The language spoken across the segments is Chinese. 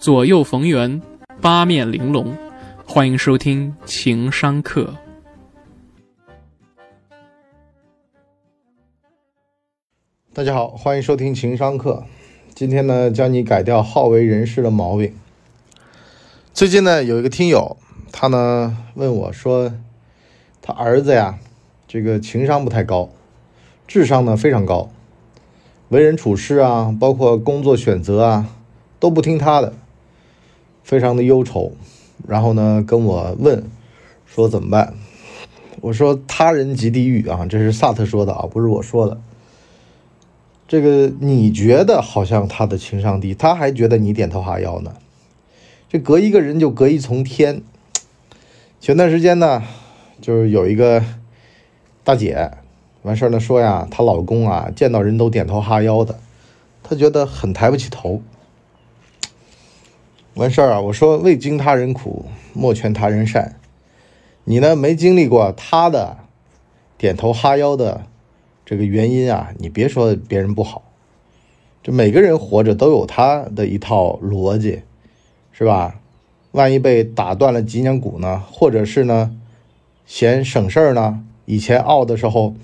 左右逢源，八面玲珑。欢迎收听情商课。大家好，欢迎收听情商课。今天呢，教你改掉好为人师的毛病。最近呢，有一个听友，他呢问我说，他儿子呀，这个情商不太高，智商呢非常高，为人处事啊，包括工作选择啊，都不听他的，非常的忧愁。然后呢，跟我问说怎么办？我说他人即地狱啊，这是萨特说的啊，不是我说的。这个你觉得好像他的情商低，他还觉得你点头哈腰呢。这隔一个人就隔一重天。前段时间呢，就是有一个大姐，完事儿呢说呀，她老公啊见到人都点头哈腰的，她觉得很抬不起头。完事儿啊，我说未经他人苦，莫劝他人善。你呢没经历过他的点头哈腰的。这个原因啊，你别说别人不好，这每个人活着都有他的一套逻辑，是吧？万一被打断了脊梁骨呢，或者是呢嫌省事儿呢？以前傲的时候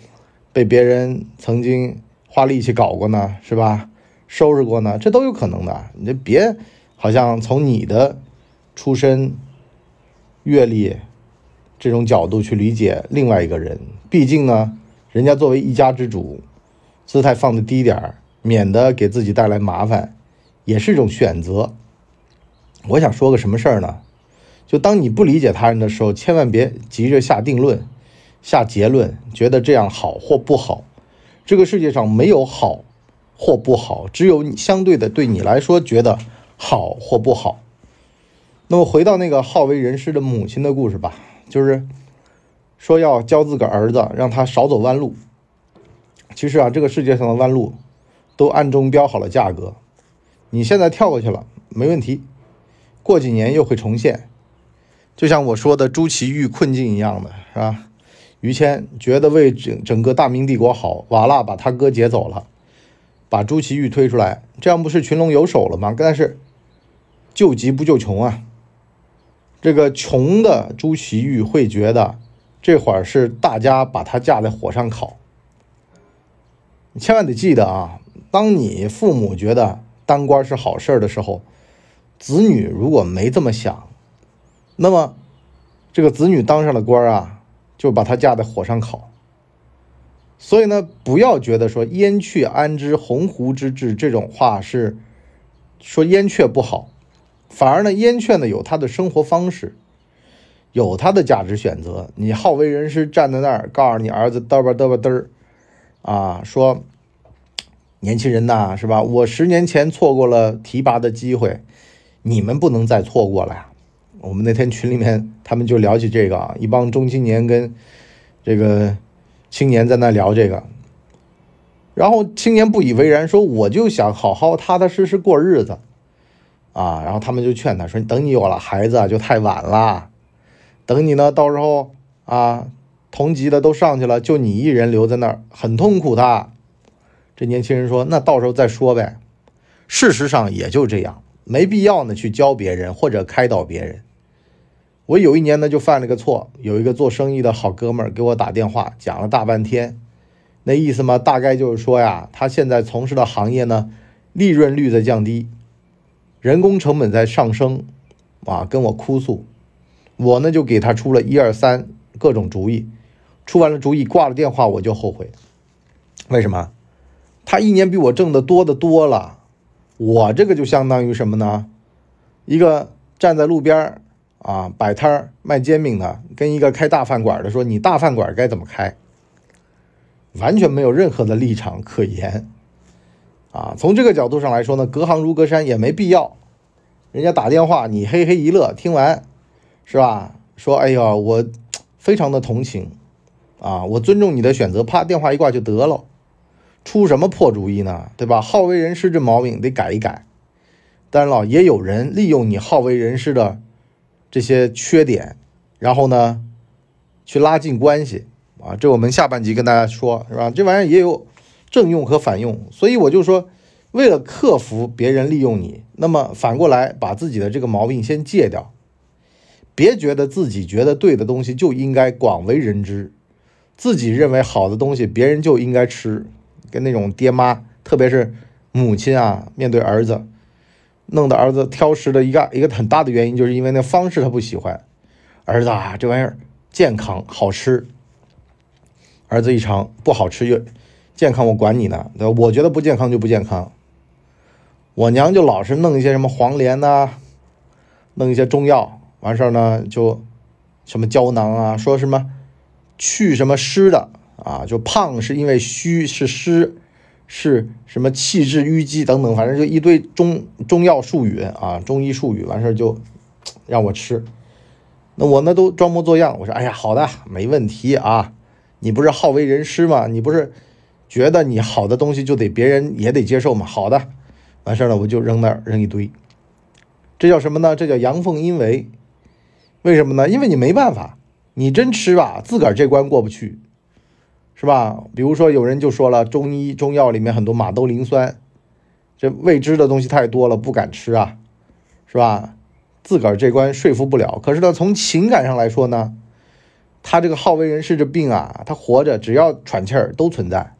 被别人曾经花力气搞过呢，是吧？收拾过呢，这都有可能的。你就别好像从你的出身、阅历这种角度去理解另外一个人，毕竟呢。人家作为一家之主，姿态放的低点儿，免得给自己带来麻烦，也是一种选择。我想说个什么事儿呢？就当你不理解他人的时候，千万别急着下定论、下结论，觉得这样好或不好。这个世界上没有好或不好，只有你相对的对你来说觉得好或不好。那么回到那个好为人师的母亲的故事吧，就是。说要教自个儿子，让他少走弯路。其实啊，这个世界上的弯路，都暗中标好了价格。你现在跳过去了，没问题。过几年又会重现，就像我说的朱祁钰困境一样的，是吧？于谦觉得为整整个大明帝国好，瓦剌把他哥劫走了，把朱祁钰推出来，这样不是群龙有首了吗？但是救急不救穷啊。这个穷的朱祁钰会觉得。这会儿是大家把他架在火上烤，你千万得记得啊！当你父母觉得当官是好事的时候，子女如果没这么想，那么这个子女当上了官啊，就把他架在火上烤。所以呢，不要觉得说“燕雀安知鸿鹄之志”这种话是说燕雀不好，反而呢，燕雀呢有它的生活方式。有他的价值选择，你好为人师站在那儿，告诉你儿子嘚吧嘚吧嘚儿，啊，说年轻人呐，是吧？我十年前错过了提拔的机会，你们不能再错过了呀。我们那天群里面他们就聊起这个啊，一帮中青年跟这个青年在那聊这个，然后青年不以为然，说我就想好好踏踏实实过日子啊，然后他们就劝他说，等你有了孩子就太晚了。等你呢，到时候啊，同级的都上去了，就你一人留在那儿，很痛苦的。这年轻人说：“那到时候再说呗。”事实上也就这样，没必要呢去教别人或者开导别人。我有一年呢就犯了个错，有一个做生意的好哥们儿给我打电话，讲了大半天，那意思嘛，大概就是说呀，他现在从事的行业呢，利润率在降低，人工成本在上升，啊，跟我哭诉。我呢就给他出了一二三各种主意，出完了主意挂了电话我就后悔，为什么？他一年比我挣的多的多了，我这个就相当于什么呢？一个站在路边啊摆摊卖煎饼的，跟一个开大饭馆的说你大饭馆该怎么开，完全没有任何的立场可言啊！从这个角度上来说呢，隔行如隔山也没必要，人家打电话你嘿嘿一乐，听完。是吧？说，哎呀，我非常的同情，啊，我尊重你的选择，啪，电话一挂就得了，出什么破主意呢？对吧？好为人师这毛病得改一改。当然了，也有人利用你好为人师的这些缺点，然后呢，去拉近关系，啊，这我们下半集跟大家说，是吧？这玩意儿也有正用和反用，所以我就说，为了克服别人利用你，那么反过来把自己的这个毛病先戒掉，别觉得自己觉得对的东西就应该广为人知，自己认为好的东西别人就应该吃，跟那种爹妈，特别是母亲啊，面对儿子，弄得儿子挑食的一个一个很大的原因，就是因为那方式他不喜欢。儿子啊，这玩意儿健康好吃，儿子一尝不好吃越健康，我管你呢，对吧？我觉得不健康就不健康。我娘就老是弄一些什么黄连呐，弄一些中药，完事儿呢就什么胶囊啊，说什么去什么湿的啊，就胖是因为虚是湿，是什么气滞淤积等等，反正就一堆中中药术语啊，中医术语，完事儿就让我吃。那我呢都装模作样，我说哎呀好的没问题啊，你不是好为人师吗？你不是觉得你好的东西就得别人也得接受嘛？好的。完事儿了，我就扔那儿扔一堆，这叫什么呢？这叫阳奉阴违。为什么呢？因为你没办法，你真吃吧，自个儿这关过不去，是吧？比如说有人就说了，中医中药里面很多马兜铃酸，这未知的东西太多了，不敢吃啊，是吧？自个儿这关说服不了。可是呢，从情感上来说呢，他这个好为人师这病啊，他活着只要喘气儿都存在。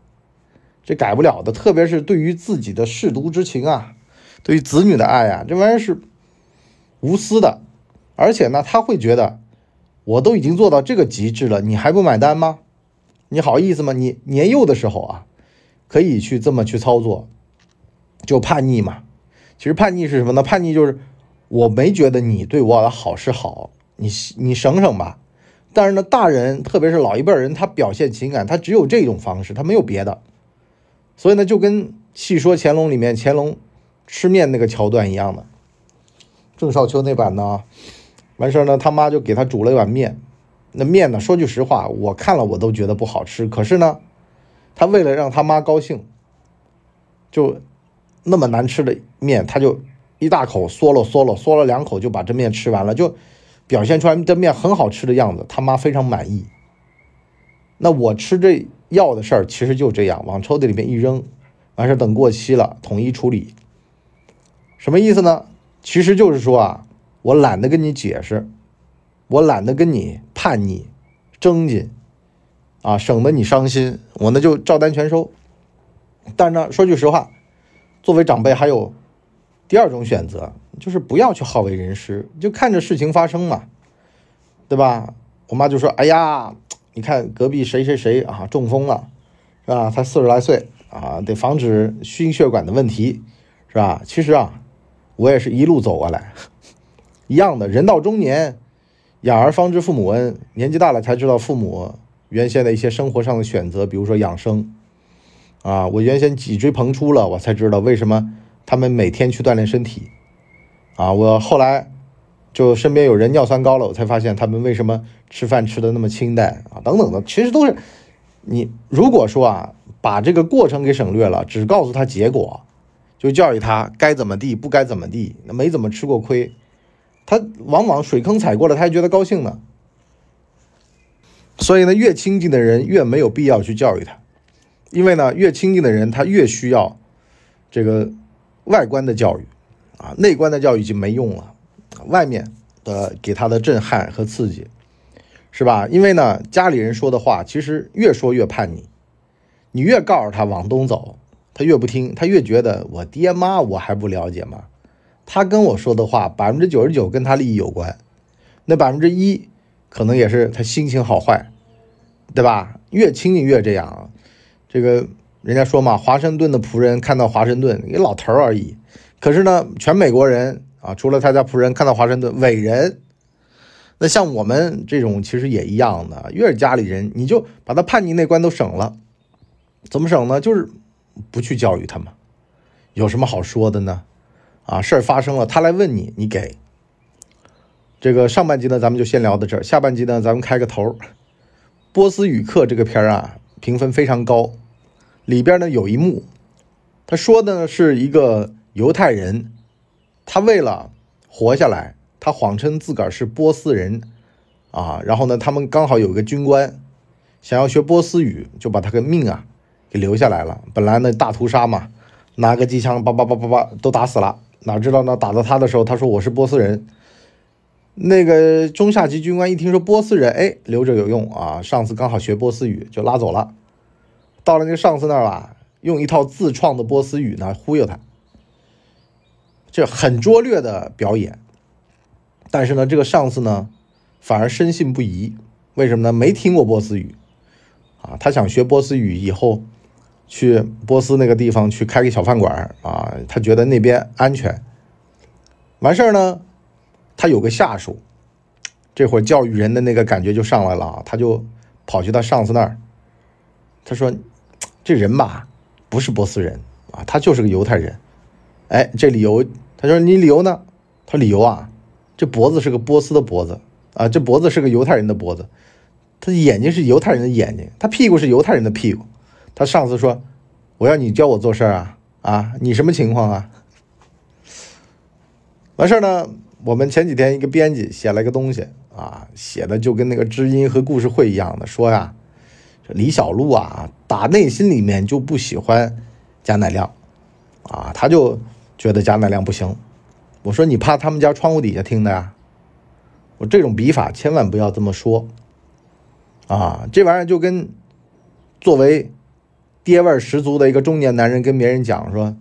这改不了的，特别是对于自己的舐犊之情啊，对于子女的爱啊，这玩意儿是无私的，而且呢，他会觉得我都已经做到这个极致了，你还不买单吗？你好意思吗？你年幼的时候啊，可以去这么去操作，就叛逆嘛。其实叛逆是什么呢？叛逆就是我没觉得你对我的好是好，你你省省吧。但是呢，大人特别是老一辈人，他表现情感，他只有这种方式，他没有别的。所以呢，就跟《戏说乾隆》里面乾隆吃面那个桥段一样的，郑少秋那版呢，完事儿呢，他妈就给他煮了一碗面，那面呢，说句实话，我看了我都觉得不好吃。可是呢，他为了让他妈高兴，就那么难吃的面，他就一大口嗦了嗦了嗦了两口就把这面吃完了，就表现出来这面很好吃的样子，他妈非常满意。那我吃这。药的事儿其实就这样，往抽屉里面一扔，完事儿等过期了统一处理。什么意思呢？其实就是说啊，我懒得跟你解释，我懒得跟你叛逆、争紧，啊，省得你伤心，我呢就照单全收。但是呢，说句实话，作为长辈还有第二种选择，就是不要去好为人师，就看着事情发生嘛，对吧？我妈就说：“哎呀。”你看隔壁谁谁谁啊中风了，是吧？才四十来岁啊，得防止心血管的问题，是吧？其实啊，我也是一路走过来，一样的。人到中年，养儿方知父母恩，年纪大了才知道父母原先的一些生活上的选择，比如说养生啊。我原先脊椎膨出了，我才知道为什么他们每天去锻炼身体啊。我后来。就身边有人尿酸高了，我才发现他们为什么吃饭吃的那么清淡啊，等等的，其实都是你如果说啊，把这个过程给省略了，只告诉他结果，就教育他该怎么地，不该怎么地，那没怎么吃过亏，他往往水坑踩过了，他还觉得高兴呢。所以呢，越亲近的人越没有必要去教育他，因为呢，越亲近的人他越需要这个外观的教育啊，内观的教育已经没用了。外面的给他的震撼和刺激，是吧？因为呢，家里人说的话其实越说越叛逆，你越告诉他往东走，他越不听，他越觉得我爹妈我还不了解吗？他跟我说的话百分之九十九跟他利益有关，那百分之一可能也是他心情好坏，对吧？越亲近越这样，这个人家说嘛，华盛顿的仆人看到华盛顿一个老头而已，可是呢，全美国人。啊，除了他家仆人看到华盛顿伟人，那像我们这种其实也一样的，越是家里人，你就把他叛逆那关都省了。怎么省呢？就是不去教育他嘛。有什么好说的呢？啊，事儿发生了，他来问你，你给。这个上半集呢，咱们就先聊到这儿。下半集呢，咱们开个头。《波斯语课》这个片儿啊，评分非常高。里边呢有一幕，他说的呢是一个犹太人。他为了活下来，他谎称自个儿是波斯人，啊，然后呢，他们刚好有个军官想要学波斯语，就把他个命啊给留下来了。本来呢大屠杀嘛，拿个机枪叭叭叭叭叭都打死了。哪知道呢？打到他的时候，他说我是波斯人。那个中下级军官一听说波斯人，哎，留着有用啊！上司刚好学波斯语，就拉走了。到了那个上司那儿吧，用一套自创的波斯语呢忽悠他，这很拙劣的表演。但是呢，这个上司呢反而深信不疑。为什么呢？没听过波斯语啊，他想学波斯语以后去波斯那个地方去开个小饭馆啊，他觉得那边安全。完事儿呢。他有个下属，这会儿教育人的那个感觉就上来了啊！他就跑去他上司那儿，他说：“这人吧，不是波斯人啊，他就是个犹太人。哎，这理由，他说你理由呢？他理由啊，这脖子是个波斯的脖子啊，这脖子是个犹太人的脖子，他眼睛是犹太人的眼睛，他屁股是犹太人的屁股。他上司说：我要你教我做事啊啊！你什么情况啊？完事呢？”我们前几天一个编辑写了一个东西啊，写的就跟那个知音和故事会一样的，说呀，这李小璐啊，打内心里面就不喜欢贾乃亮啊，他就觉得贾乃亮不行。我说你怕他们家窗户底下听的呀？我这种笔法千万不要这么说啊，这玩意儿就跟作为爹味十足的一个中年男人跟别人讲说，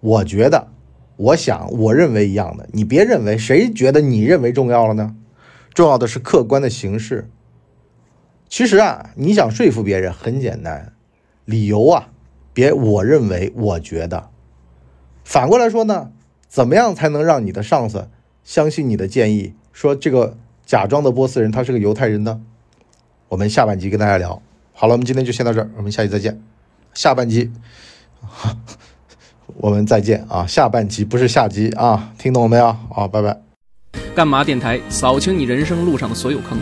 我觉得。我想，我认为一样的，你别认为，谁觉得你认为重要了呢？重要的是客观的形式。其实啊，你想说服别人很简单，理由啊，别我认为，我觉得。反过来说呢，怎么样才能让你的上司相信你的建议？说这个假装的波斯人他是个犹太人呢？我们下半集跟大家聊。好了，我们今天就先到这儿，我们下期再见。下半集。我们再见啊！下半集不是下集啊，听懂了没有？好，拜拜。干嘛电台扫清你人生路上的所有坑。